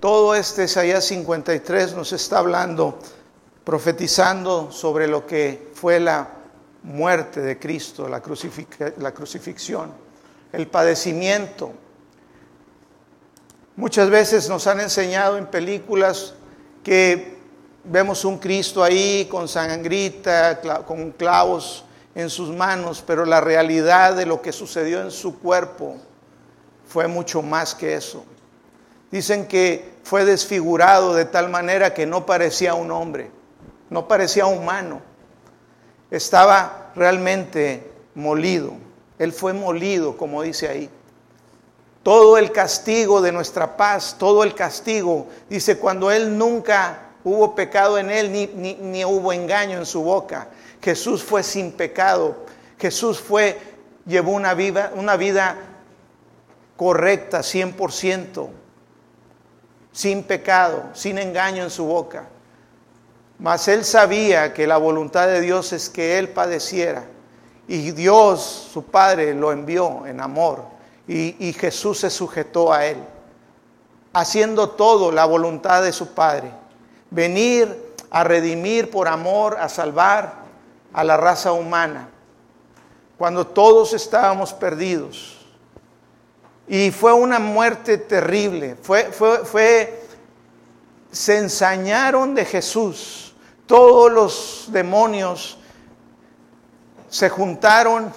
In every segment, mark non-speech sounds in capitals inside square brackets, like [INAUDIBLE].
todo este Isaías 53 nos está hablando, profetizando sobre lo que fue la muerte de Cristo, la, la crucifixión, el padecimiento. Muchas veces nos han enseñado en películas que vemos un Cristo ahí con sangrita, con clavos en sus manos, pero la realidad de lo que sucedió en su cuerpo fue mucho más que eso. Dicen que fue desfigurado de tal manera que no parecía un hombre, no parecía humano. Estaba realmente molido. Él fue molido, como dice ahí. Todo el castigo de nuestra paz, todo el castigo, dice, cuando Él nunca hubo pecado en Él, ni, ni, hubo engaño en su boca. Jesús fue sin pecado. Jesús fue, llevó una vida, una vida correcta, 100%, sin pecado, sin engaño en su boca. Mas él sabía que la voluntad de Dios es que él padeciera. Y Dios, su Padre, lo envió en amor. Y, y, Jesús se sujetó a él, haciendo todo la voluntad de su Padre. Venir a redimir por amor, a salvar a la raza humana. Cuando todos estábamos perdidos. Y fue una muerte terrible. Fue, fue, fue, se ensañaron de Jesús. Todos los demonios se juntaron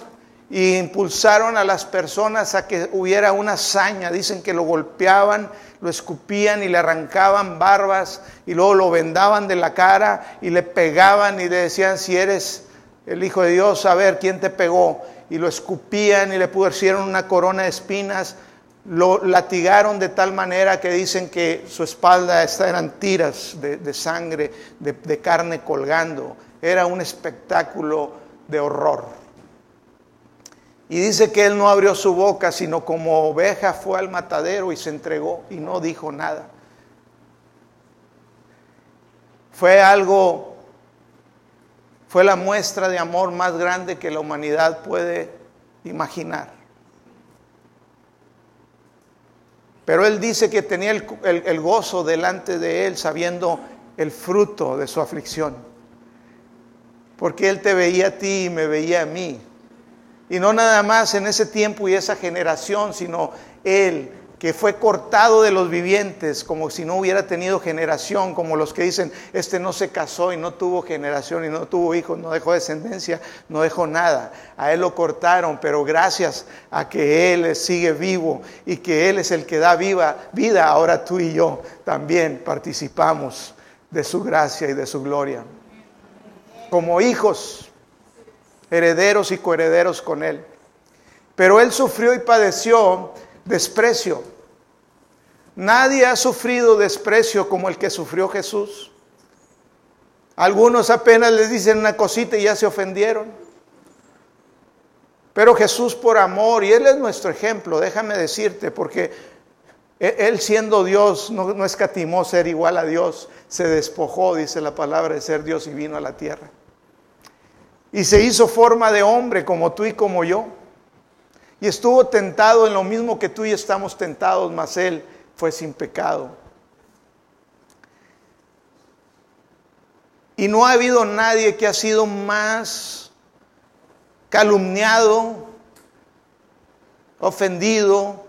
e impulsaron a las personas a que hubiera una hazaña. Dicen que lo golpeaban, lo escupían y le arrancaban barbas y luego lo vendaban de la cara y le pegaban y le decían si eres el Hijo de Dios, a ver quién te pegó y lo escupían y le pusieron una corona de espinas, lo latigaron de tal manera que dicen que su espalda eran tiras de, sangre, de, de carne colgando. Era un espectáculo de horror. Y dice que él no abrió su boca, sino como oveja fue al matadero y se entregó y no dijo nada. Fue algo fue la muestra de amor más grande que la humanidad puede imaginar. Pero él dice que tenía el, gozo delante de él sabiendo el fruto de su aflicción. Porque él te veía a ti y me veía a mí. Y no nada más en ese tiempo y esa generación, sino él que fue cortado de los vivientes, como si no hubiera tenido generación, como los que dicen, este no se casó y no tuvo generación y no tuvo hijos, no dejó descendencia, no dejó nada. A él lo cortaron, pero gracias a que él sigue vivo y que él es el que da vida, ahora tú y yo también participamos de su gracia y de su gloria. Como hijos, herederos y coherederos con él. Pero él sufrió y padeció desprecio Nadie ha sufrido desprecio como el que sufrió Jesús. Algunos apenas les dicen una cosita y ya se ofendieron. Pero Jesús por amor, y Él es nuestro ejemplo, déjame decirte, porque e-, Él siendo Dios no, no escatimó ser igual a Dios, se despojó, dice la palabra, de ser Dios y vino a la tierra. Y se hizo forma de hombre como tú y como yo. Y estuvo tentado en lo mismo que tú y estamos tentados, mas Él fue sin pecado. Y no ha habido nadie que ha sido más calumniado, ofendido,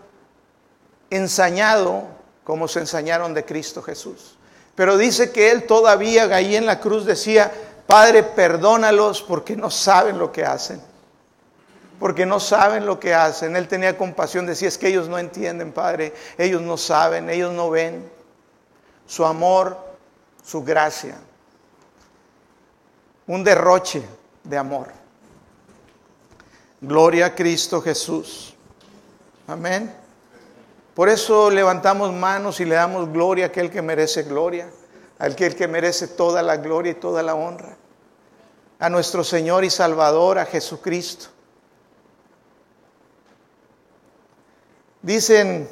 ensañado, como se ensañaron de Cristo Jesús. Pero dice que él todavía ahí en la cruz decía, Padre, perdónalos porque no saben lo que hacen porque no saben lo que hacen. Él tenía compasión, decía, es que ellos no entienden, Padre, ellos no saben, ellos no ven su amor, su gracia. Un derroche de amor. Gloria a Cristo Jesús. Amén. Por eso levantamos manos y le damos gloria a aquel que merece gloria, a aquel que merece toda la gloria y toda la honra, a nuestro Señor y Salvador, a Jesucristo Dice en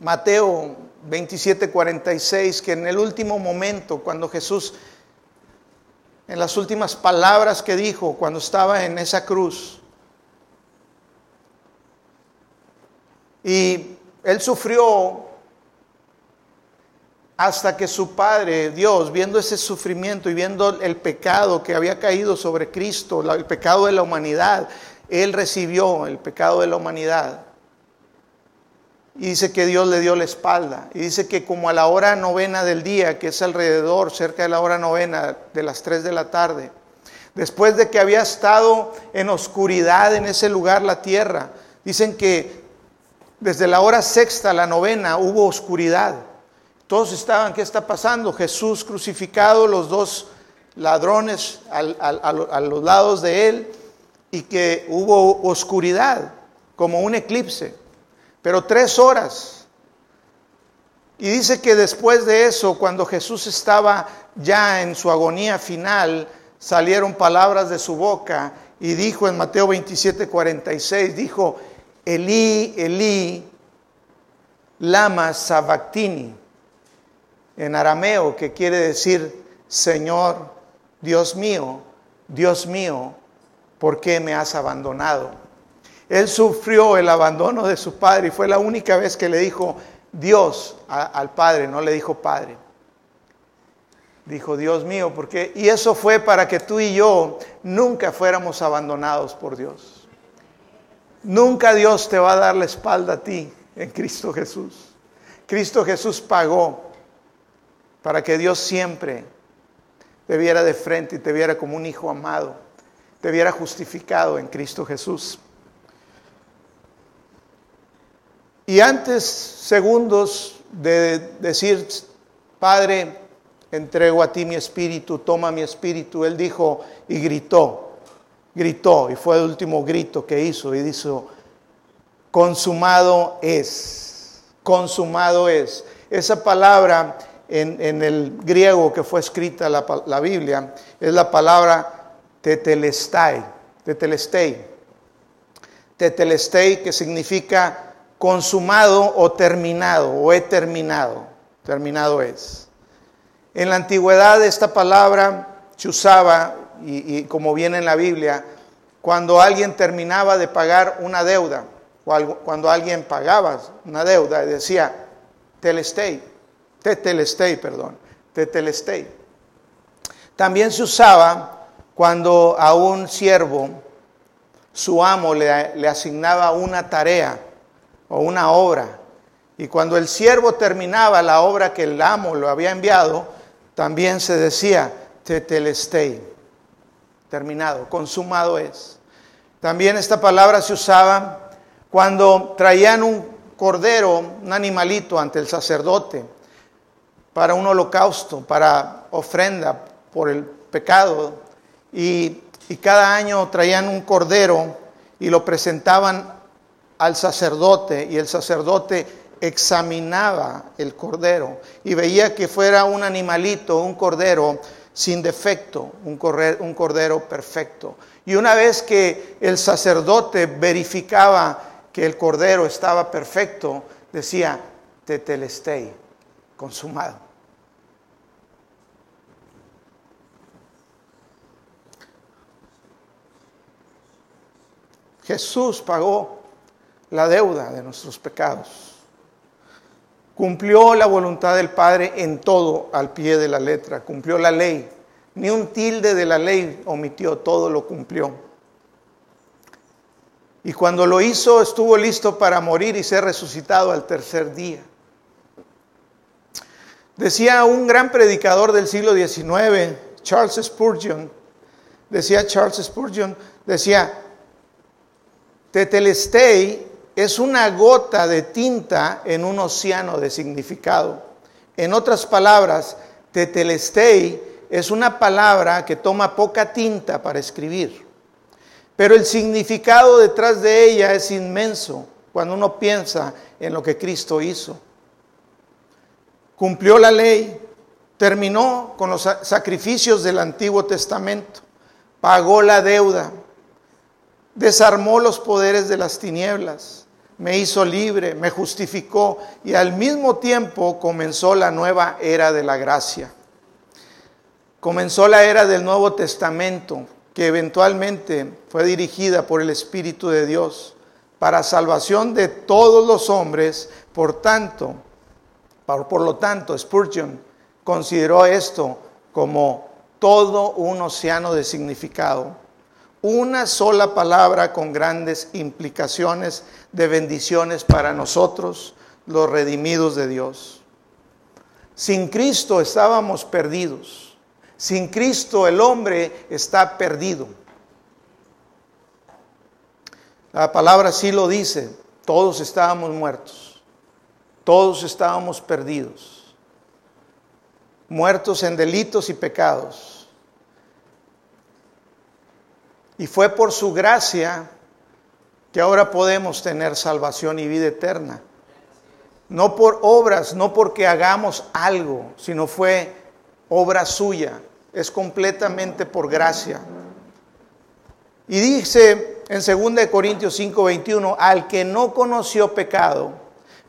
Mateo 27, 46 que en el último momento, cuando Jesús, en las últimas palabras que dijo cuando estaba en esa cruz, y él sufrió hasta que su Padre, Dios, viendo ese sufrimiento y viendo el pecado que había caído sobre Cristo, el pecado de la humanidad, Él recibió el pecado de la humanidad. Y dice que Dios le dio la espalda. Y dice que como a la hora novena del día, que es alrededor, cerca de la hora novena de las 3 de la tarde, después de que había estado en oscuridad en ese lugar la tierra, dicen que desde la hora sexta a la novena hubo oscuridad. Todos estaban, ¿qué está pasando? Jesús crucificado, los dos ladrones a los lados de él y que hubo oscuridad, como un eclipse, pero tres horas. Y dice que después de eso, cuando Jesús estaba ya en su agonía final, salieron palabras de su boca y dijo en Mateo 27, 46, dijo, Elí, Elí, lama sabactini en arameo, que quiere decir, Señor, Dios mío, Dios mío, ¿por qué me has abandonado? Él sufrió el abandono de su padre y fue la única vez que le dijo Dios al padre, no le dijo padre. Dijo, Dios mío, ¿por qué? Y eso fue para que tú y yo nunca fuéramos abandonados por Dios. Nunca Dios te va a dar la espalda a ti en Cristo Jesús. Cristo Jesús pagó para que Dios siempre te viera de frente y te viera como un hijo amado, te viera justificado en Cristo Jesús. Y antes, segundos de decir, Padre, entrego a ti mi espíritu, toma mi espíritu, Él dijo y gritó, gritó, y fue el último grito que hizo, y dijo, consumado es, consumado es. Esa palabra en, el griego que fue escrita la, la Biblia es la palabra tetelestai, tetelestei. Tetelestei que significa consumado o terminado o he terminado. Terminado es. En la antigüedad esta palabra se usaba, y, como viene en la Biblia, cuando alguien terminaba de pagar una deuda, o cuando alguien pagaba una deuda, decía telestei, tetelestei, perdón, tetelestei. También se usaba cuando a un siervo su amo le asignaba una tarea o una obra. Y cuando el siervo terminaba la obra que el amo lo había enviado, también se decía tetelestei, terminado, consumado es. También esta palabra se usaba cuando traían un cordero, un animalito ante el sacerdote para un holocausto, para ofrenda por el pecado. Y, cada año traían un cordero y lo presentaban al sacerdote y el sacerdote examinaba el cordero y veía que fuera un animalito, un cordero sin defecto, un, cordero perfecto. Y una vez que el sacerdote verificaba que el cordero estaba perfecto, decía, tetelestei, consumado. Jesús pagó la deuda de nuestros pecados. Cumplió la voluntad del Padre en todo al pie de la letra. Cumplió la ley. Ni un tilde de la ley omitió, todo lo cumplió. Y cuando lo hizo estuvo listo para morir y ser resucitado al tercer día. Decía un gran predicador del siglo XIX, Charles Spurgeon, decía Charles Spurgeon, decía, Tetelestei es una gota de tinta en un océano de significado. En otras palabras, tetelestei es una palabra que toma poca tinta para escribir, pero el significado detrás de ella es inmenso cuando uno piensa en lo que Cristo hizo. Cumplió la ley, terminó con los sacrificios del Antiguo Testamento, pagó la deuda, desarmó los poderes de las tinieblas, me hizo libre, me justificó y al mismo tiempo comenzó la nueva era de la gracia. Comenzó la era del Nuevo Testamento, que eventualmente fue dirigida por el Espíritu de Dios para salvación de todos los hombres. Por tanto, Por, lo tanto, Spurgeon consideró esto como todo un océano de significado. Una sola palabra con grandes implicaciones de bendiciones para nosotros, los redimidos de Dios. Sin Cristo estábamos perdidos. Sin Cristo el hombre está perdido. La palabra sí lo dice, todos estábamos muertos, todos estábamos perdidos, muertos en delitos y pecados. Y fue por su gracia que ahora podemos tener salvación y vida eterna. No por obras, no porque hagamos algo, sino fue obra suya. Es completamente por gracia. Y dice en 2 Corintios 5, 21, al que no conoció pecado,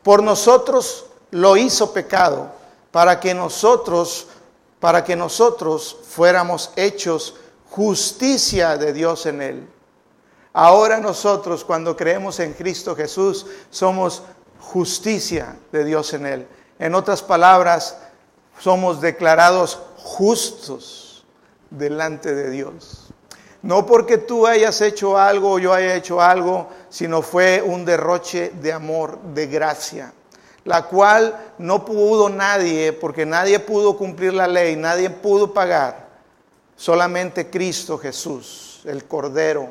por nosotros lo hizo pecado, para que nosotros, para que nosotros fuéramos hechos justicia de Dios en él. Ahora nosotros, cuando creemos en Cristo Jesús, somos justicia de Dios en él. En otras palabras, somos declarados justos delante de Dios. No porque tú hayas hecho algo o yo haya hecho algo, sino fue un derroche de amor, de gracia, la cual no pudo nadie, porque nadie pudo cumplir la ley, nadie pudo pagar, solamente Cristo Jesús, el Cordero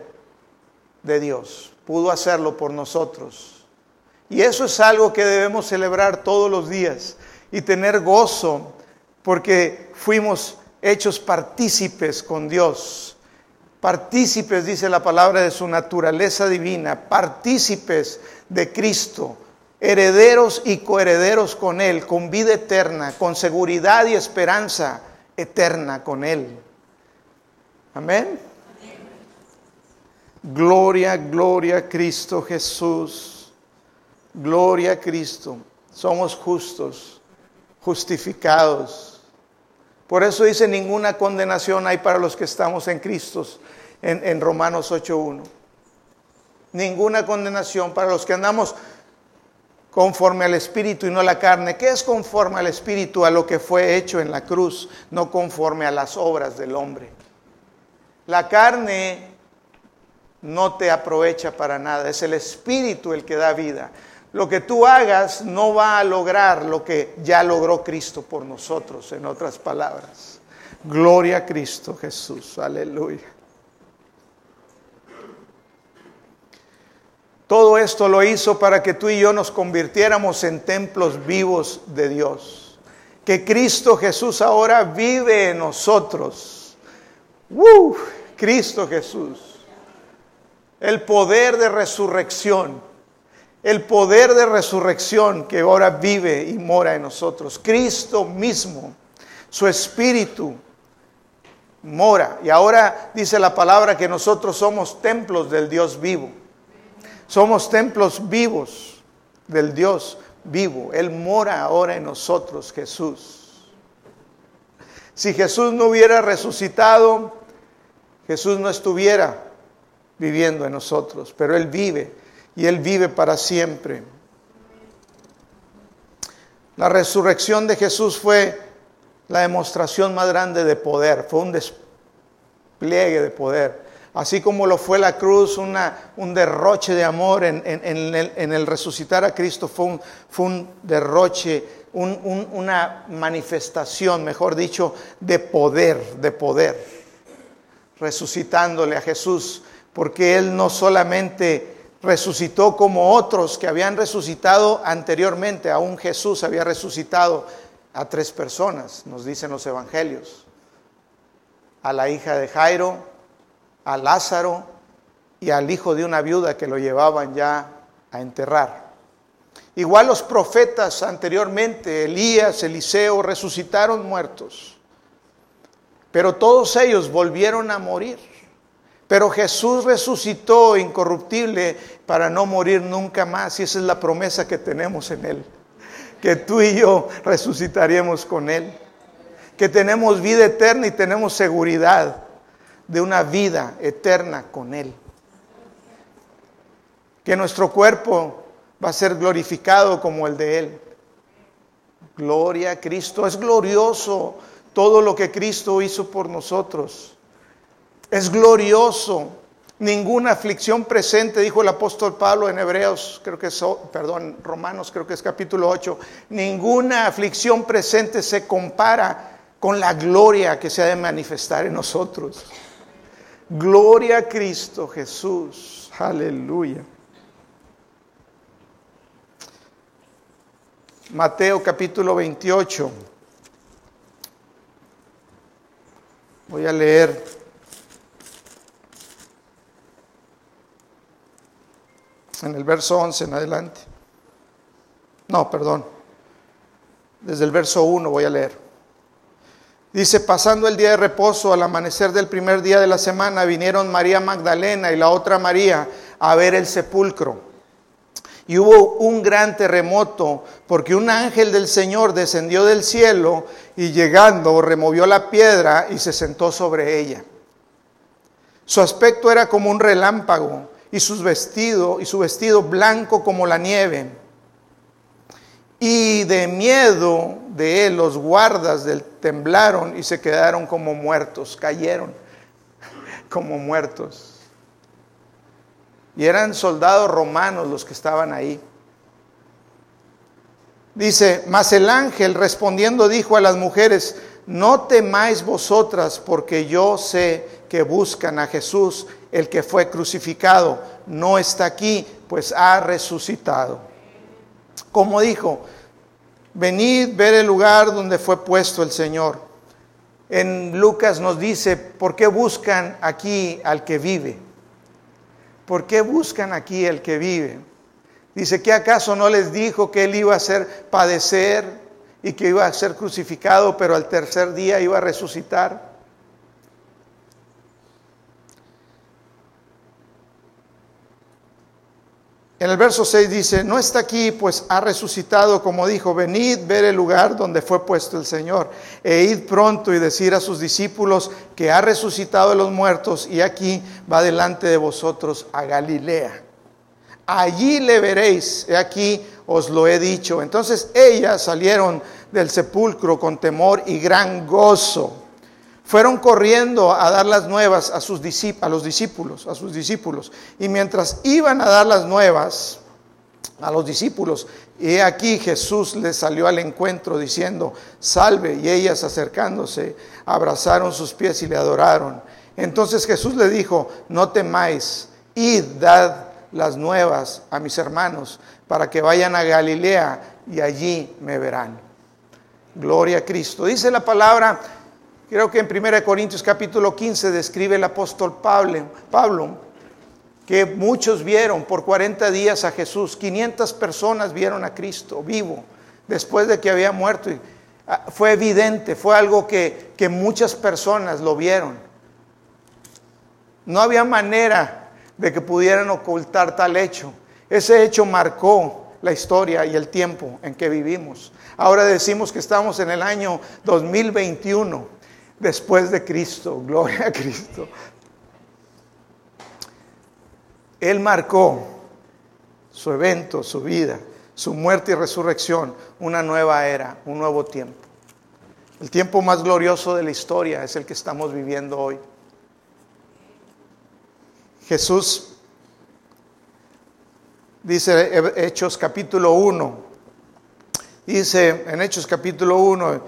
de Dios, pudo hacerlo por nosotros. Y eso es algo que debemos celebrar todos los días y tener gozo, porque fuimos hechos partícipes con Dios partícipes, dice la palabra, de su naturaleza divina, partícipes de Cristo, herederos y coherederos con Él, con vida eterna, con seguridad y esperanza eterna con Él. Amén. Gloria, gloria a Cristo Jesús. Gloria a Cristo. Somos justos, justificados por eso dice, ninguna condenación hay para los que estamos en Cristo, en, Romanos 8.1. Ninguna condenación para los que andamos conforme al Espíritu y no a la carne. ¿Qué es conforme al Espíritu? A lo que fue hecho en la cruz, no conforme a las obras del hombre. La carne no te aprovecha para nada, es el Espíritu el que da vida lo que tú hagas no va a lograr lo que ya logró Cristo por nosotros, en otras palabras. Gloria a Cristo Jesús, aleluya. Todo esto lo hizo para que tú y yo nos convirtiéramos en templos vivos de Dios. Que Cristo Jesús ahora vive en nosotros. ¡Uh! Cristo Jesús. El poder de resurrección el poder de resurrección que ahora vive y mora en nosotros. Cristo mismo, su espíritu mora. Y ahora dice la palabra que nosotros somos templos del Dios vivo. Somos templos vivos del Dios vivo. Él mora ahora en nosotros, Jesús. Si Jesús no hubiera resucitado, Jesús no estuviera viviendo en nosotros, pero Él vive y Él vive para siempre. La resurrección de Jesús fue la demostración más grande de poder, fue un despliegue de poder. Así como lo fue la cruz, un derroche de amor en, el, resucitar a Cristo, fue un derroche, una manifestación, mejor dicho, de poder, de poder, resucitándole a Jesús, porque Él no solamente resucitó como otros que habían resucitado anteriormente. Aún Jesús había resucitado a tres personas, nos dicen los evangelios. A la hija de Jairo, a Lázaro y al hijo de una viuda que lo llevaban ya a enterrar. Igual los profetas anteriormente, Elías, Eliseo, resucitaron muertos. Pero todos ellos volvieron a morir. Pero Jesús resucitó incorruptible para no morir nunca más y esa es la promesa que tenemos en Él. Que tú y yo resucitaremos con Él. Que tenemos vida eterna y tenemos seguridad de una vida eterna con Él. Que nuestro cuerpo va a ser glorificado como el de Él. Gloria a Cristo. Es glorioso todo lo que Cristo hizo por nosotros. Es glorioso. Ninguna aflicción presente, dijo el apóstol Pablo en Hebreos, creo que es, perdón, Romanos, creo que es capítulo 8. Ninguna aflicción presente se compara con la gloria que se ha de manifestar en nosotros. Gloria a Cristo Jesús. Aleluya. Mateo capítulo 28. Voy a leer. En el verso 11 en adelante. No, perdón. Desde el verso 1 voy a leer. Dice, pasando el día de reposo, al amanecer del primer día de la semana, vinieron María Magdalena y la otra María a ver el sepulcro. Y hubo un gran terremoto porque un ángel del Señor descendió del cielo y llegando removió la piedra y se sentó sobre ella. Su aspecto era como un relámpago y su vestido y su vestido blanco como la nieve. Y de miedo de él los guardas del temblaron y se quedaron como muertos, cayeron [LAUGHS] como muertos. Y eran soldados romanos los que estaban ahí. Dice, mas el ángel respondiendo dijo a las mujeres, no temáis vosotras porque yo sé que buscan a Jesús, el que fue crucificado. No está aquí, pues ha resucitado. Como dijo, venid ver el lugar donde fue puesto el Señor. En Lucas nos dice, ¿por qué buscan aquí al que vive? ¿Por qué buscan aquí el que vive? Dice, ¿qué acaso no les dijo que él iba a ser padecer y que iba a ser crucificado, pero al tercer día iba a resucitar? En el verso 6 dice, no está aquí, pues ha resucitado, como dijo, venid ver el lugar donde fue puesto el Señor, e id pronto y decir a sus discípulos que ha resucitado de los muertos, y aquí va delante de vosotros a Galilea. Allí le veréis, he aquí os lo he dicho. Entonces ellas salieron del sepulcro con temor y gran gozo fueron corriendo a dar las nuevas a, sus a los discípulos, a sus discípulos. Y mientras iban a dar las nuevas a los discípulos, y aquí Jesús les salió al encuentro diciendo, salve, y ellas acercándose, abrazaron sus pies y le adoraron. Entonces Jesús le dijo, no temáis, id, dad las nuevas a mis hermanos, para que vayan a Galilea y allí me verán. Gloria a Cristo. Dice la palabra Creo que en 1 Corintios capítulo 15 describe el apóstol Pablo, que muchos vieron por 40 días a Jesús, 500 personas vieron a Cristo vivo después de que había muerto. Ah, fue evidente, fue algo que, que muchas personas lo vieron. No había manera de que pudieran ocultar tal hecho. Ese hecho marcó la historia y el tiempo en que vivimos. Ahora decimos que estamos en el año 2021 después de Cristo, gloria a Cristo. Él marcó su evento, su vida, su muerte y resurrección, una nueva era, un nuevo tiempo. El tiempo más glorioso de la historia es el que estamos viviendo hoy. Jesús dice Hechos capítulo 1, dice en Hechos capítulo 1,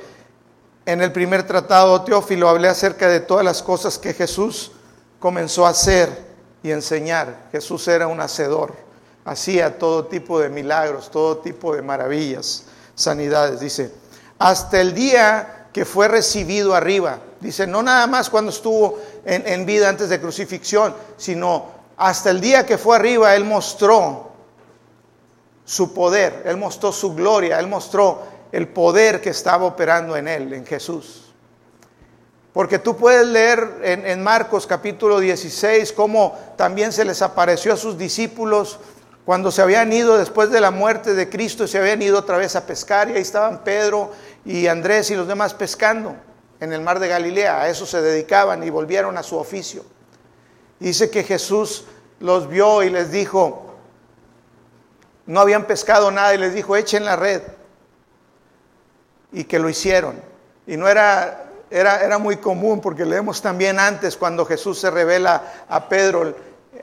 en el primer tratado, Teófilo, hablé acerca de todas las cosas que Jesús comenzó a hacer y enseñar. Jesús era un hacedor, hacía todo tipo de milagros, todo tipo de maravillas, sanidades. Dice, hasta el día que fue recibido arriba. Dice, no nada más cuando estuvo en, en vida antes de crucifixión, sino hasta el día que fue arriba, Él mostró su poder, Él mostró su gloria, Él mostró el poder que estaba operando en él, en Jesús. Porque tú puedes leer en, Marcos capítulo 16 cómo también se les apareció a sus discípulos cuando se habían ido después de la muerte de Cristo, se habían ido otra vez a pescar y ahí estaban Pedro y Andrés y los demás pescando en el mar de Galilea. A eso se dedicaban y volvieron a su oficio. Dice que Jesús los vio y les dijo, no habían pescado nada y les dijo, echen la red. Y que lo hicieron. Y no era, era, era muy común porque leemos también antes cuando Jesús se revela a Pedro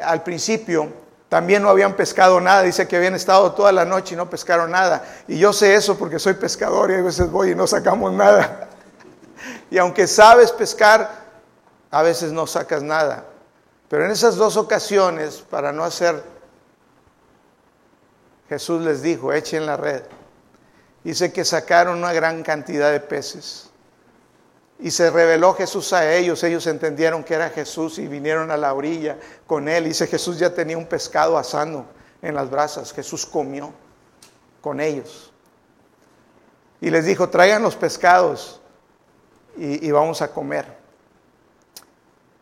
al principio, también no habían pescado nada, dice que habían estado toda la noche y no pescaron nada. Y yo sé eso porque soy pescador y a veces voy y no sacamos nada. [LAUGHS] Y aunque sabes pescar, a veces no sacas nada. Pero en esas dos ocasiones, para no hacer, Jesús les dijo, echen la red. Dice que sacaron una gran cantidad de peces. Y se reveló Jesús a ellos, ellos entendieron que era Jesús y vinieron a la orilla con él. Dice Jesús ya tenía un pescado asando en las brasas, Jesús comió con ellos. Y les dijo, traigan los pescados y, y vamos a comer.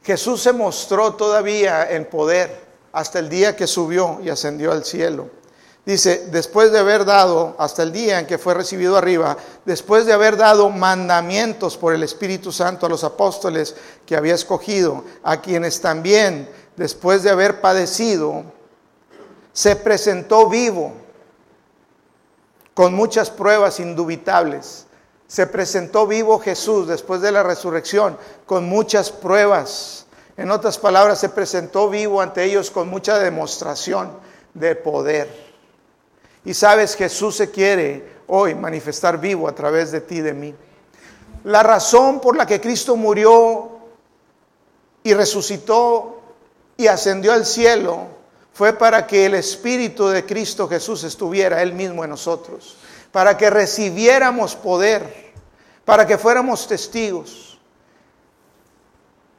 Jesús se mostró todavía en poder hasta el día que subió y ascendió al cielo. Dice, después de haber dado, hasta el día en que fue recibido arriba, después de haber dado mandamientos por el Espíritu Santo a los apóstoles que había escogido, a quienes también, después de haber padecido, se presentó vivo, con muchas pruebas indubitables. Se presentó vivo Jesús después de la resurrección, con muchas pruebas. En otras palabras, se presentó vivo ante ellos con mucha demostración de poder. Y sabes, Jesús se quiere hoy manifestar vivo a través de ti, de mí. La razón por la que Cristo murió y resucitó y ascendió al cielo fue para que el Espíritu de Cristo Jesús estuviera Él mismo en nosotros, para que recibiéramos poder, para que fuéramos testigos.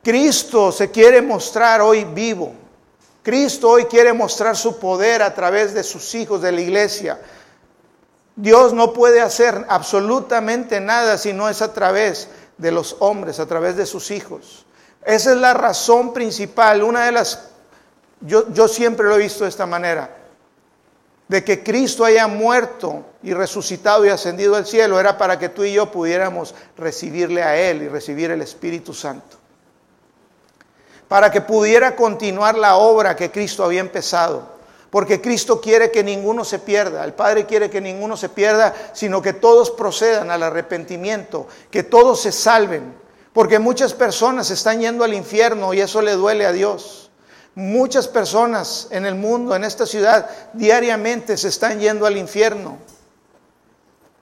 Cristo se quiere mostrar hoy vivo. Cristo hoy quiere mostrar su poder a través de sus hijos de la iglesia. Dios no puede hacer absolutamente nada si no es a través de los hombres, a través de sus hijos. Esa es la razón principal, una de las, yo, yo siempre lo he visto de esta manera, de que Cristo haya muerto y resucitado y ascendido al cielo, era para que tú y yo pudiéramos recibirle a Él y recibir el Espíritu Santo para que pudiera continuar la obra que Cristo había empezado. Porque Cristo quiere que ninguno se pierda, el Padre quiere que ninguno se pierda, sino que todos procedan al arrepentimiento, que todos se salven. Porque muchas personas están yendo al infierno y eso le duele a Dios. Muchas personas en el mundo, en esta ciudad, diariamente se están yendo al infierno.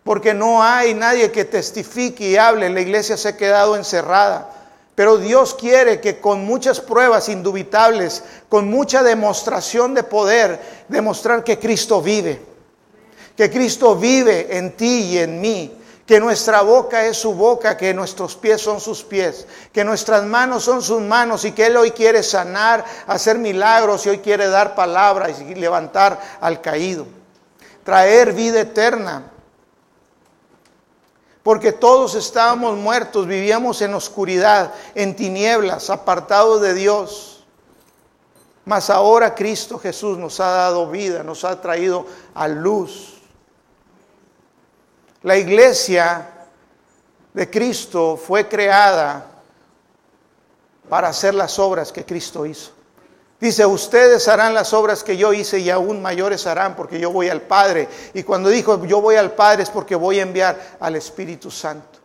Porque no hay nadie que testifique y hable, la iglesia se ha quedado encerrada. Pero Dios quiere que con muchas pruebas indubitables, con mucha demostración de poder, demostrar que Cristo vive. Que Cristo vive en ti y en mí. Que nuestra boca es su boca, que nuestros pies son sus pies, que nuestras manos son sus manos y que Él hoy quiere sanar, hacer milagros y hoy quiere dar palabras y levantar al caído. Traer vida eterna porque todos estábamos muertos, vivíamos en oscuridad, en tinieblas, apartados de Dios. Mas ahora Cristo Jesús nos ha dado vida, nos ha traído a luz. La iglesia de Cristo fue creada para hacer las obras que Cristo hizo. Dice, ustedes harán las obras que yo hice y aún mayores harán porque yo voy al Padre. Y cuando dijo, yo voy al Padre es porque voy a enviar al Espíritu Santo.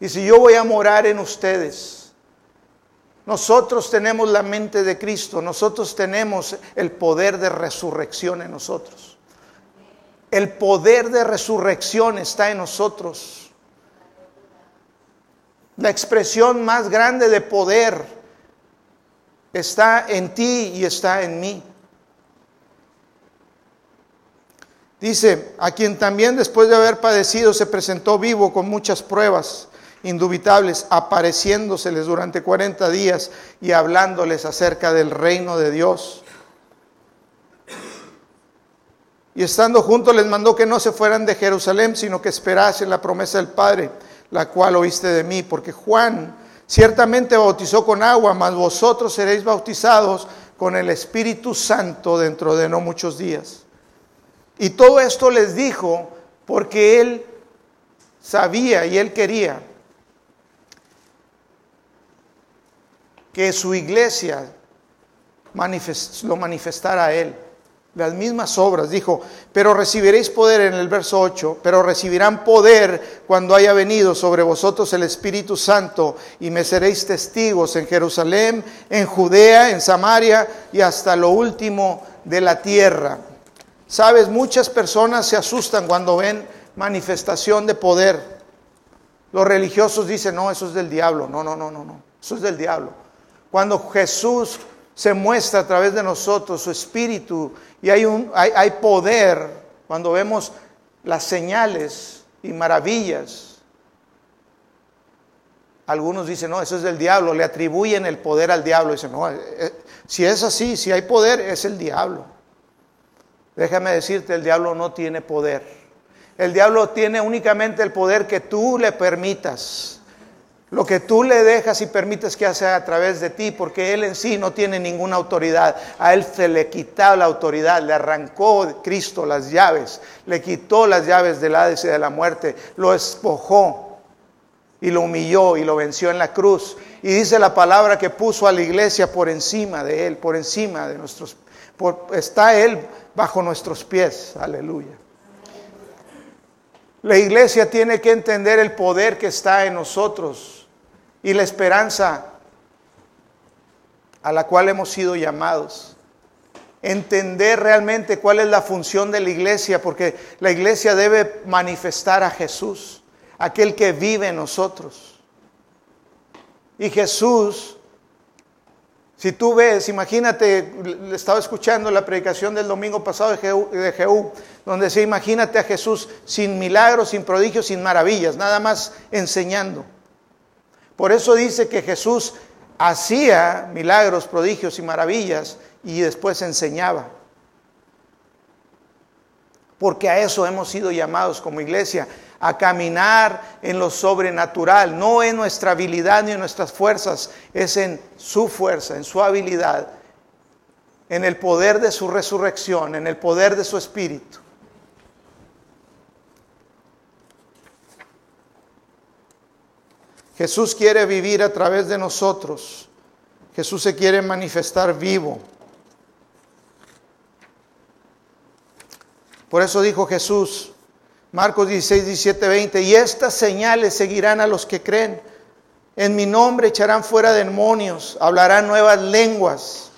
Dice, yo voy a morar en ustedes. Nosotros tenemos la mente de Cristo, nosotros tenemos el poder de resurrección en nosotros. El poder de resurrección está en nosotros. La expresión más grande de poder está en ti y está en mí. Dice, a quien también después de haber padecido se presentó vivo con muchas pruebas indubitables, apareciéndoseles durante 40 días y hablándoles acerca del reino de Dios. Y estando juntos les mandó que no se fueran de Jerusalén, sino que esperasen la promesa del Padre, la cual oíste de mí, porque Juan Ciertamente bautizó con agua, mas vosotros seréis bautizados con el Espíritu Santo dentro de no muchos días. Y todo esto les dijo porque él sabía y él quería que su iglesia lo manifestara a él. Las mismas obras. Dijo, pero recibiréis poder en el verso 8, pero recibirán poder cuando haya venido sobre vosotros el Espíritu Santo y me seréis testigos en Jerusalén, en Judea, en Samaria y hasta lo último de la tierra. Sabes, muchas personas se asustan cuando ven manifestación de poder. Los religiosos dicen, no, eso es del diablo. No, no, no, no, no, eso es del diablo. Cuando Jesús se muestra a través de nosotros su espíritu y hay, un, hay, hay poder cuando vemos las señales y maravillas. Algunos dicen, no, eso es del diablo, le atribuyen el poder al diablo. Dicen, no, eh, si es así, si hay poder, es el diablo. Déjame decirte, el diablo no tiene poder. El diablo tiene únicamente el poder que tú le permitas. Lo que tú le dejas y permites que haga a través de ti, porque Él en sí no tiene ninguna autoridad. A Él se le quitó la autoridad, le arrancó Cristo las llaves, le quitó las llaves del Hades y de la muerte, lo espojó y lo humilló y lo venció en la cruz. Y dice la palabra que puso a la iglesia por encima de Él, por encima de nuestros... está Él bajo nuestros pies, aleluya. La iglesia tiene que entender el poder que está en nosotros y la esperanza a la cual hemos sido llamados. Entender realmente cuál es la función de la iglesia, porque la iglesia debe manifestar a Jesús, aquel que vive en nosotros. Y Jesús, si tú ves, imagínate, estaba escuchando la predicación del domingo pasado de Jehú, donde se imagínate a Jesús sin milagros, sin prodigios, sin maravillas, nada más enseñando. Por eso dice que Jesús hacía milagros, prodigios y maravillas y después enseñaba. Porque a eso hemos sido llamados como iglesia, a caminar en lo sobrenatural, no en nuestra habilidad ni en nuestras fuerzas, es en su fuerza, en su habilidad, en el poder de su resurrección, en el poder de su espíritu. Jesús quiere vivir a través de nosotros. Jesús se quiere manifestar vivo. Por eso dijo Jesús, Marcos 16, 17, 20, y estas señales seguirán a los que creen. En mi nombre echarán fuera demonios, hablarán nuevas lenguas,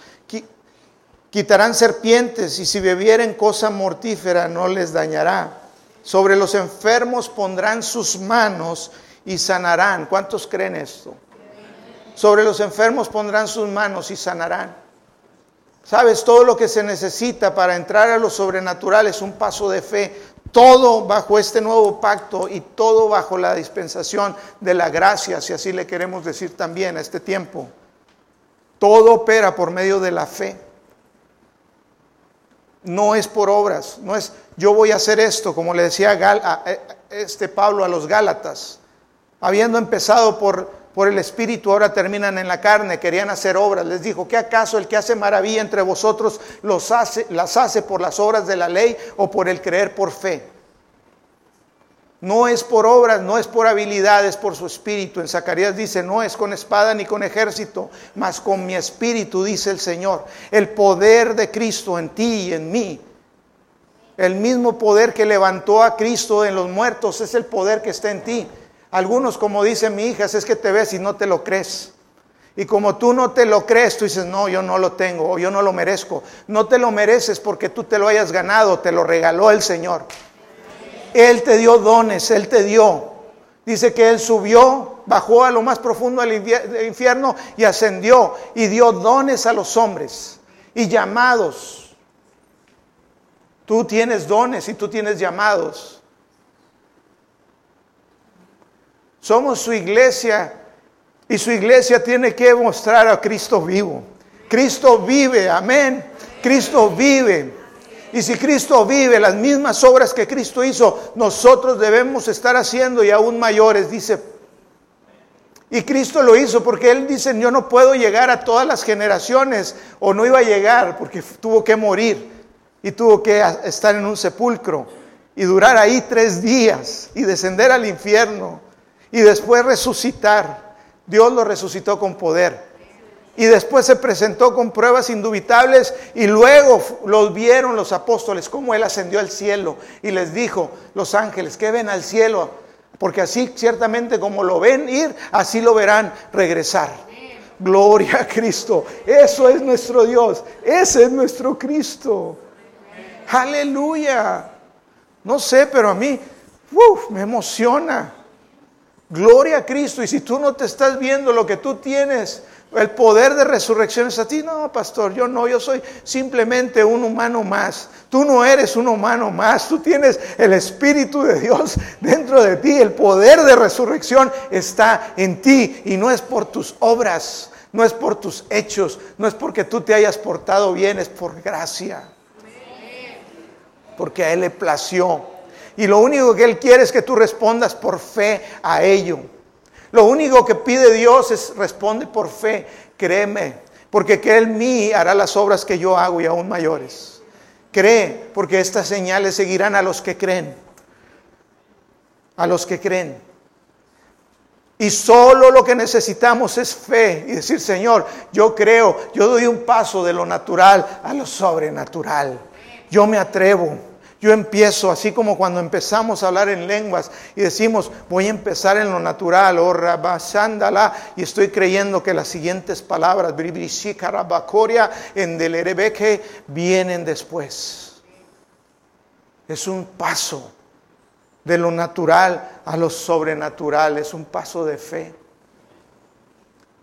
quitarán serpientes y si bebieren cosa mortífera no les dañará. Sobre los enfermos pondrán sus manos y sanarán. ¿Cuántos creen esto? Sobre los enfermos pondrán sus manos y sanarán. Sabes, todo lo que se necesita para entrar a lo sobrenatural es un paso de fe. Todo bajo este nuevo pacto y todo bajo la dispensación de la gracia, si así le queremos decir también a este tiempo. Todo opera por medio de la fe. No es por obras, no es yo voy a hacer esto, como le decía este Pablo a los Gálatas habiendo empezado por, por el Espíritu, ahora terminan en la carne, querían hacer obras. Les dijo, ¿qué acaso el que hace maravilla entre vosotros los hace, las hace por las obras de la ley o por el creer por fe? No es por obras, no es por habilidades, por su espíritu. En Zacarías dice, no es con espada ni con ejército, mas con mi espíritu, dice el Señor. El poder de Cristo en ti y en mí. El mismo poder que levantó a Cristo en los muertos es el poder que está en ti. Algunos, como dice mi hija, es que te ves y no te lo crees. Y como tú no te lo crees, tú dices, no, yo no lo tengo o yo no lo merezco. No te lo mereces porque tú te lo hayas ganado, te lo regaló el Señor. Él te dio dones, Él te dio. Dice que Él subió, bajó a lo más profundo del infierno y ascendió y dio dones a los hombres y llamados. Tú tienes dones y tú tienes llamados. Somos su iglesia y su iglesia tiene que mostrar a Cristo vivo. Cristo vive, amén. Cristo vive. Y si Cristo vive las mismas obras que Cristo hizo, nosotros debemos estar haciendo y aún mayores, dice. Y Cristo lo hizo porque Él dice, yo no puedo llegar a todas las generaciones, o no iba a llegar porque tuvo que morir y tuvo que estar en un sepulcro y durar ahí tres días y descender al infierno y después resucitar. Dios lo resucitó con poder. Y después se presentó con pruebas indubitables y luego los vieron los apóstoles como él ascendió al cielo y les dijo los ángeles que ven al cielo, porque así ciertamente como lo ven ir, así lo verán regresar. Gloria a Cristo. Eso es nuestro Dios. Ese es nuestro Cristo. Aleluya. No sé, pero a mí me emociona. Gloria a Cristo. Y si tú no te estás viendo lo que tú tienes, el poder de resurrección es a ti. No, pastor, yo no, yo soy simplemente un humano más. Tú no eres un humano más. Tú tienes el Espíritu de Dios [LAUGHS] dentro de ti. El poder de resurrección está en ti y no es por tus obras, no es por tus hechos, no es porque tú te hayas portado bien, es por gracia. Porque a Él le plació. Y lo único que Él quiere es que tú respondas por fe a ello. Lo único que pide Dios es responde por fe, créeme, porque que Él mí hará las obras que yo hago y aún mayores. Cree, porque estas señales seguirán a los que creen. A los que creen. Y solo lo que necesitamos es fe y decir, Señor, yo creo, yo doy un paso de lo natural a lo sobrenatural. Yo me atrevo. Yo empiezo, así como cuando empezamos a hablar en lenguas y decimos, voy a empezar en lo natural, oh rabasándala, y estoy creyendo que las siguientes palabras, en delerebeque, vienen después. Es un paso de lo natural a lo sobrenatural, es un paso de fe.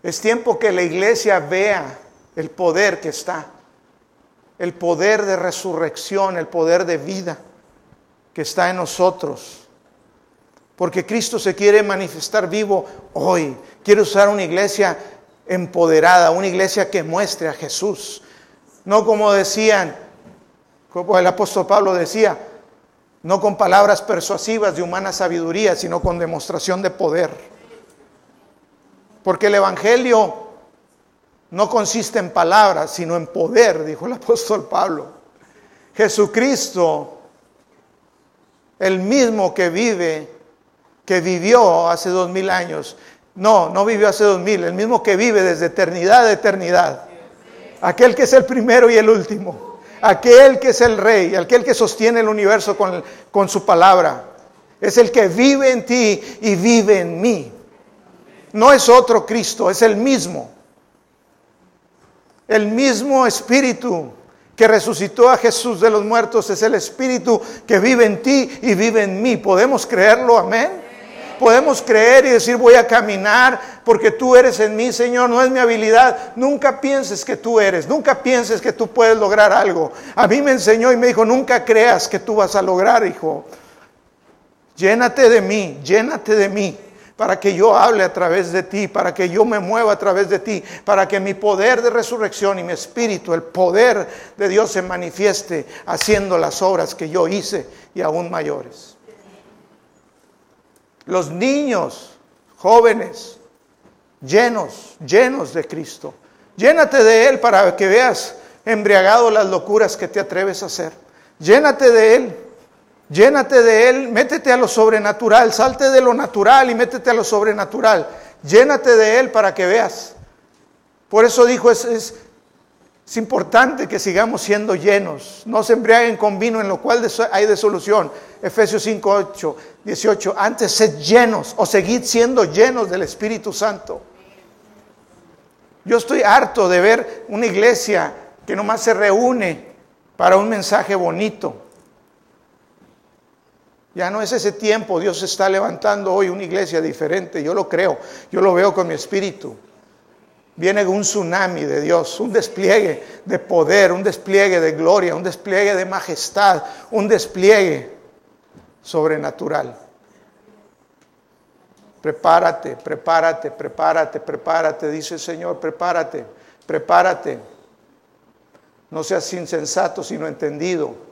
Es tiempo que la iglesia vea el poder que está el poder de resurrección, el poder de vida que está en nosotros. Porque Cristo se quiere manifestar vivo hoy. Quiere usar una iglesia empoderada, una iglesia que muestre a Jesús. No como decían, como el apóstol Pablo decía, no con palabras persuasivas de humana sabiduría, sino con demostración de poder. Porque el Evangelio no consiste en palabras, sino en poder, dijo el apóstol Pablo. Jesucristo, el mismo que vive, que vivió hace dos mil años, no, no vivió hace dos mil, el mismo que vive desde eternidad a eternidad. Aquel que es el primero y el último. Aquel que es el rey, aquel que sostiene el universo con, con su palabra. Es el que vive en ti y vive en mí. No es otro Cristo, es el mismo. El mismo Espíritu que resucitó a Jesús de los muertos es el Espíritu que vive en ti y vive en mí. ¿Podemos creerlo? Amén. Podemos creer y decir voy a caminar porque tú eres en mí, Señor, no es mi habilidad. Nunca pienses que tú eres, nunca pienses que tú puedes lograr algo. A mí me enseñó y me dijo, nunca creas que tú vas a lograr, hijo. Llénate de mí, llénate de mí para que yo hable a través de ti, para que yo me mueva a través de ti, para que mi poder de resurrección y mi espíritu, el poder de Dios se manifieste haciendo las obras que yo hice y aún mayores. Los niños, jóvenes, llenos, llenos de Cristo. Llénate de Él para que veas embriagado las locuras que te atreves a hacer. Llénate de Él Llénate de Él, métete a lo sobrenatural, salte de lo natural y métete a lo sobrenatural. Llénate de Él para que veas. Por eso dijo, es, es, importante que sigamos siendo llenos. No se embriaguen con vino en lo cual hay de solución. Efesios 5, 8, 18. Antes sed llenos o seguid siendo llenos del Espíritu Santo. Yo estoy harto de ver una iglesia que nomás se reúne para un mensaje bonito ya no es ese tiempo, Dios está levantando hoy una iglesia diferente, yo lo creo, yo lo veo con mi espíritu. Viene un tsunami de Dios, un despliegue de poder, un despliegue de gloria, un despliegue de majestad, un despliegue sobrenatural. Prepárate, prepárate, prepárate, prepárate, dice el Señor, prepárate, prepárate. No seas insensato, sino entendido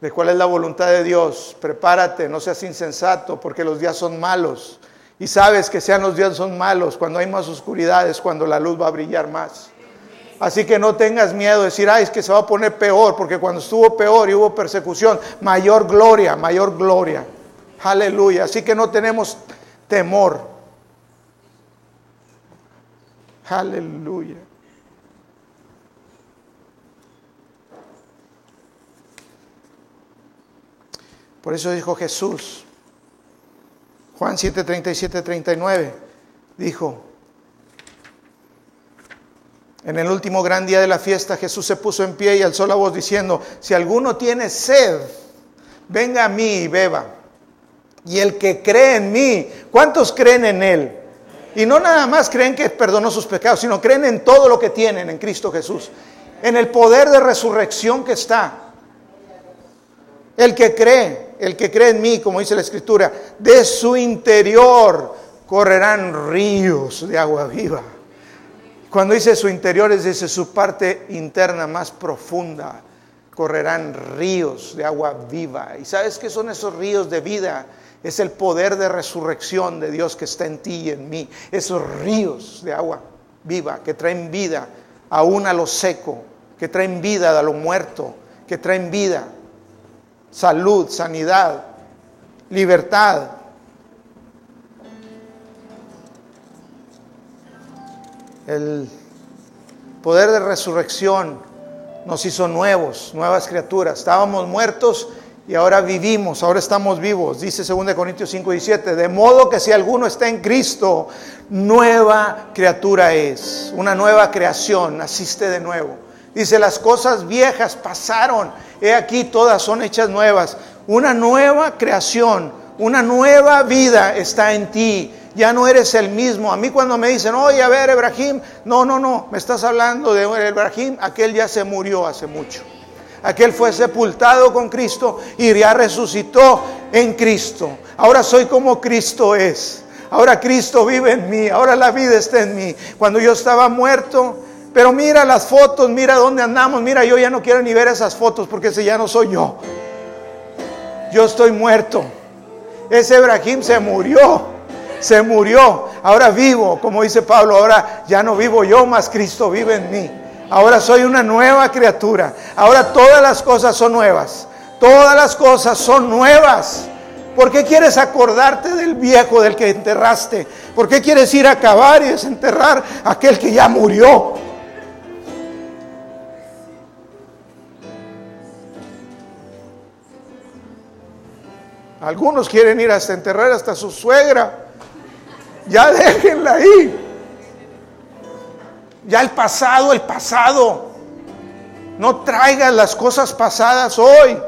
de cuál es la voluntad de Dios. Prepárate, no seas insensato, porque los días son malos. Y sabes que sean los días son malos, cuando hay más oscuridades, cuando la luz va a brillar más. Así que no tengas miedo de decir, ay, es que se va a poner peor, porque cuando estuvo peor y hubo persecución, mayor gloria, mayor gloria. Aleluya. Así que no tenemos temor. Aleluya. Por eso dijo Jesús, Juan 7, 37, 39, dijo, en el último gran día de la fiesta Jesús se puso en pie y alzó la voz diciendo, si alguno tiene sed, venga a mí y beba. Y el que cree en mí, ¿cuántos creen en Él? Y no nada más creen que perdonó sus pecados, sino creen en todo lo que tienen en Cristo Jesús. En el poder de resurrección que está. El que cree, el que cree en mí, como dice la Escritura, de su interior correrán ríos de agua viva. Cuando dice su interior es desde su parte interna más profunda. Correrán ríos de agua viva. ¿Y sabes qué son esos ríos de vida? Es el poder de resurrección de Dios que está en ti y en mí. Esos ríos de agua viva que traen vida aún a lo seco, que traen vida a lo muerto, que traen vida, salud, sanidad, libertad. El poder de resurrección nos hizo nuevos, nuevas criaturas. Estábamos muertos y ahora vivimos, ahora estamos vivos, dice 2 Corintios 5 y 7, de modo que si alguno está en Cristo, nueva criatura es, una nueva creación, naciste de nuevo. Dice, las cosas viejas pasaron, he aquí todas son hechas nuevas, una nueva creación, una nueva vida está en ti, ya no eres el mismo. A mí cuando me dicen, oye, a ver, Ebrahim, no, no, no, me estás hablando de Ebrahim, aquel ya se murió hace mucho. Aquel fue sepultado con Cristo y ya resucitó en Cristo. Ahora soy como Cristo es. Ahora Cristo vive en mí. Ahora la vida está en mí. Cuando yo estaba muerto, pero mira las fotos, mira dónde andamos. Mira, yo ya no quiero ni ver esas fotos porque ese ya no soy yo. Yo estoy muerto. Ese Ebrahim se murió. Se murió. Ahora vivo, como dice Pablo. Ahora ya no vivo yo, más Cristo vive en mí. Ahora soy una nueva criatura. Ahora todas las cosas son nuevas. Todas las cosas son nuevas. ¿Por qué quieres acordarte del viejo del que enterraste? ¿Por qué quieres ir a cavar y desenterrar aquel que ya murió? Algunos quieren ir hasta enterrar hasta su suegra. Ya [LAUGHS] déjenla ahí. Ya el pasado, el pasado. No traigas las cosas pasadas hoy.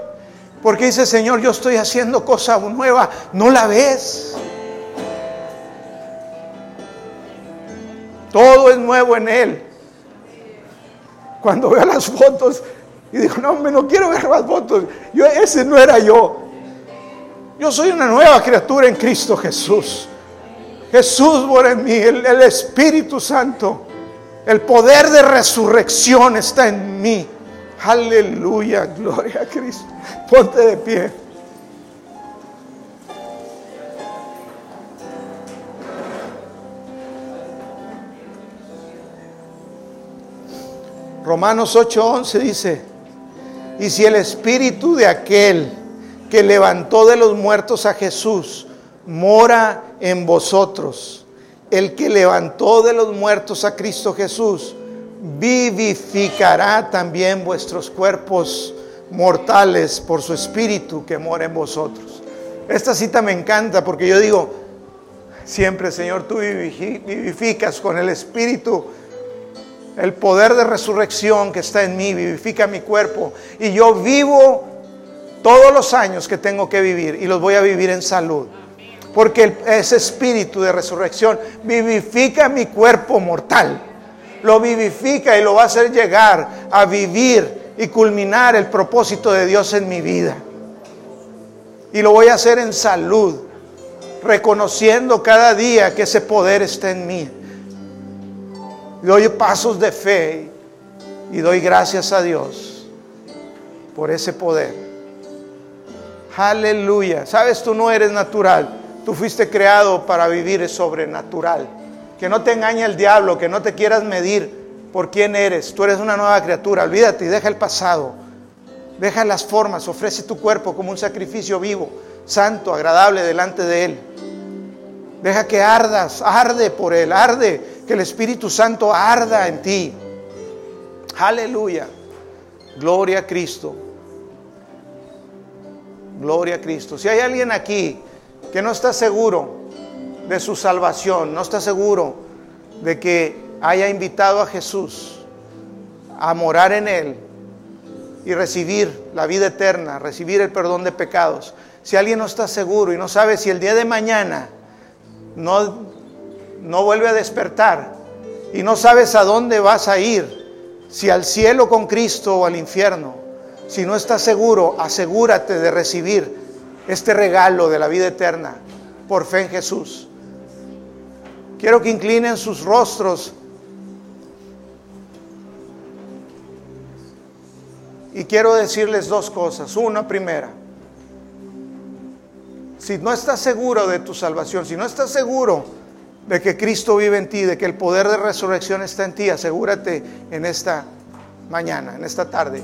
Porque dice, Señor, yo estoy haciendo cosa nueva. No la ves. Todo es nuevo en Él. Cuando veo las fotos y digo, no, me no quiero ver las fotos. Yo, ese no era yo. Yo soy una nueva criatura en Cristo Jesús. Jesús mora en mí, el Espíritu Santo. El poder de resurrección está en mí. Aleluya, gloria a Cristo. Ponte de pie. Romanos 8:11 dice, y si el espíritu de aquel que levantó de los muertos a Jesús mora en vosotros, el que levantó de los muertos a Cristo Jesús, vivificará también vuestros cuerpos mortales por su espíritu que mora en vosotros. Esta cita me encanta porque yo digo, siempre Señor, tú vivificas con el espíritu el poder de resurrección que está en mí, vivifica mi cuerpo y yo vivo todos los años que tengo que vivir y los voy a vivir en salud. Porque ese espíritu de resurrección vivifica mi cuerpo mortal. Lo vivifica y lo va a hacer llegar a vivir y culminar el propósito de Dios en mi vida. Y lo voy a hacer en salud, reconociendo cada día que ese poder está en mí. Doy pasos de fe y doy gracias a Dios por ese poder. Aleluya. Sabes, tú no eres natural. Tú fuiste creado para vivir sobrenatural. Que no te engañe el diablo, que no te quieras medir por quién eres. Tú eres una nueva criatura. Olvídate y deja el pasado. Deja las formas. Ofrece tu cuerpo como un sacrificio vivo, santo, agradable delante de Él. Deja que ardas, arde por Él, arde. Que el Espíritu Santo arda en ti. Aleluya. Gloria a Cristo. Gloria a Cristo. Si hay alguien aquí que no está seguro de su salvación, no está seguro de que haya invitado a Jesús a morar en Él y recibir la vida eterna, recibir el perdón de pecados, si alguien no está seguro y no sabe si el día de mañana no, no vuelve a despertar y no sabes a dónde vas a ir, si al cielo con Cristo o al infierno, si no estás seguro, asegúrate de recibir este regalo de la vida eterna por fe en Jesús. Quiero que inclinen sus rostros y quiero decirles dos cosas. Una primera, si no estás seguro de tu salvación, si no estás seguro de que Cristo vive en ti, de que el poder de resurrección está en ti, asegúrate en esta mañana, en esta tarde.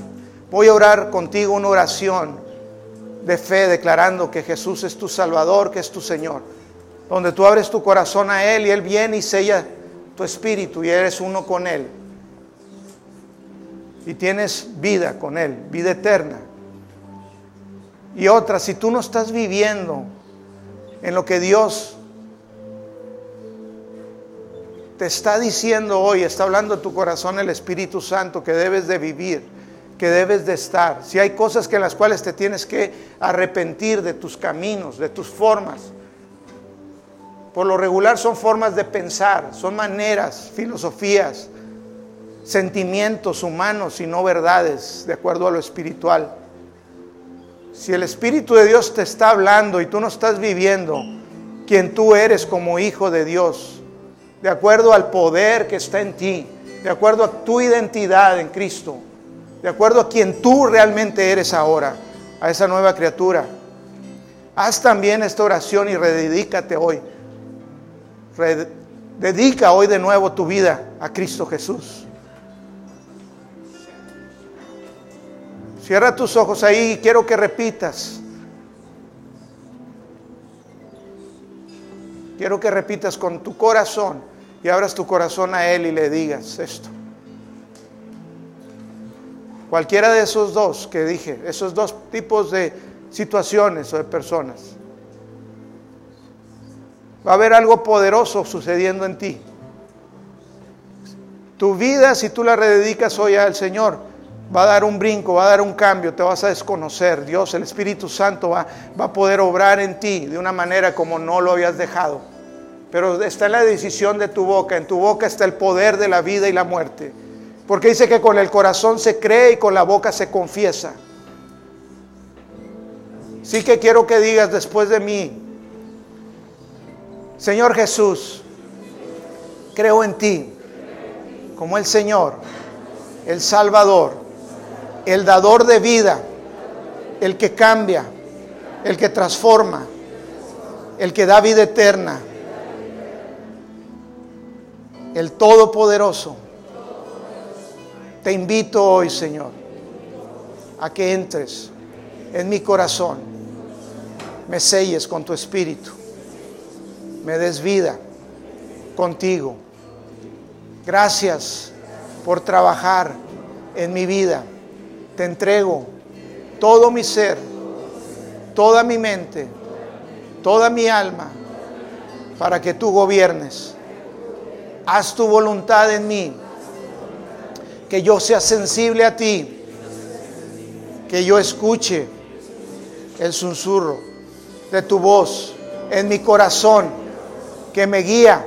Voy a orar contigo una oración de fe declarando que Jesús es tu Salvador, que es tu Señor. Donde tú abres tu corazón a Él y Él viene y sella tu espíritu y eres uno con Él. Y tienes vida con Él, vida eterna. Y otra, si tú no estás viviendo en lo que Dios te está diciendo hoy, está hablando a tu corazón el Espíritu Santo que debes de vivir, que debes de estar. Si hay cosas que en las cuales te tienes que arrepentir de tus caminos, de tus formas. Por lo regular son formas de pensar, son maneras, filosofías, sentimientos humanos y no verdades, de acuerdo a lo espiritual. Si el Espíritu de Dios te está hablando y tú no estás viviendo quien tú eres como hijo de Dios, de acuerdo al poder que está en ti, de acuerdo a tu identidad en Cristo, de acuerdo a quien tú realmente eres ahora, a esa nueva criatura, haz también esta oración y rededícate hoy. Dedica hoy de nuevo tu vida a Cristo Jesús. Cierra tus ojos ahí y quiero que repitas. Quiero que repitas con tu corazón y abras tu corazón a Él y le digas esto. Cualquiera de esos dos que dije, esos dos tipos de situaciones o de personas, va a haber algo poderoso sucediendo en ti. Tu vida, si tú la rededicas hoy al Señor, va a dar un brinco, va a dar un cambio, te vas a desconocer. Dios, el Espíritu Santo va, va, a poder obrar en ti de una manera como no lo habías dejado. Pero está en la decisión de tu boca, en tu boca está el poder de la vida y la muerte. Porque dice que con el corazón se cree y con la boca se confiesa. Sí que quiero que digas después de mí, Señor Jesús, creo en ti como el Señor, el Salvador el dador de vida, el que cambia, el que transforma, el que da vida eterna, el Todopoderoso. Te invito hoy, Señor, a que entres en mi corazón, me selles con tu espíritu, me des vida contigo. Gracias por trabajar en mi vida te entrego todo mi ser, toda mi mente, toda mi alma, para que tú gobiernes. Haz tu voluntad en mí, que yo sea sensible a ti, que yo escuche el susurro de tu voz en mi corazón, que me guía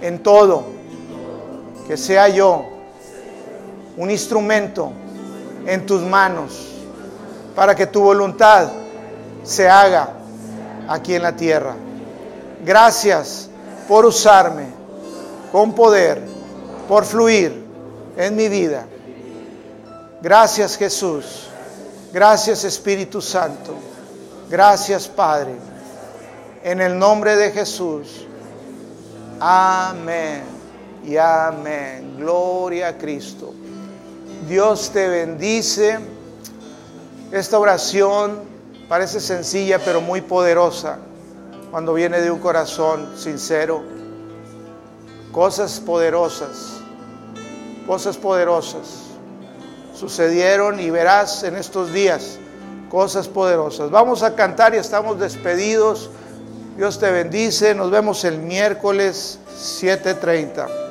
en todo, que sea yo un instrumento en tus manos para que tu voluntad se haga aquí en la tierra. Gracias por usarme con poder, por fluir en mi vida. Gracias Jesús. Gracias Espíritu Santo. Gracias Padre. En el nombre de Jesús. Amén y amén. Gloria a Cristo. Dios te bendice. Esta oración parece sencilla pero muy poderosa cuando viene de un corazón sincero. Cosas poderosas, cosas poderosas sucedieron y verás en estos días cosas poderosas. Vamos a cantar y estamos despedidos. Dios te bendice. Nos vemos el miércoles 7:30.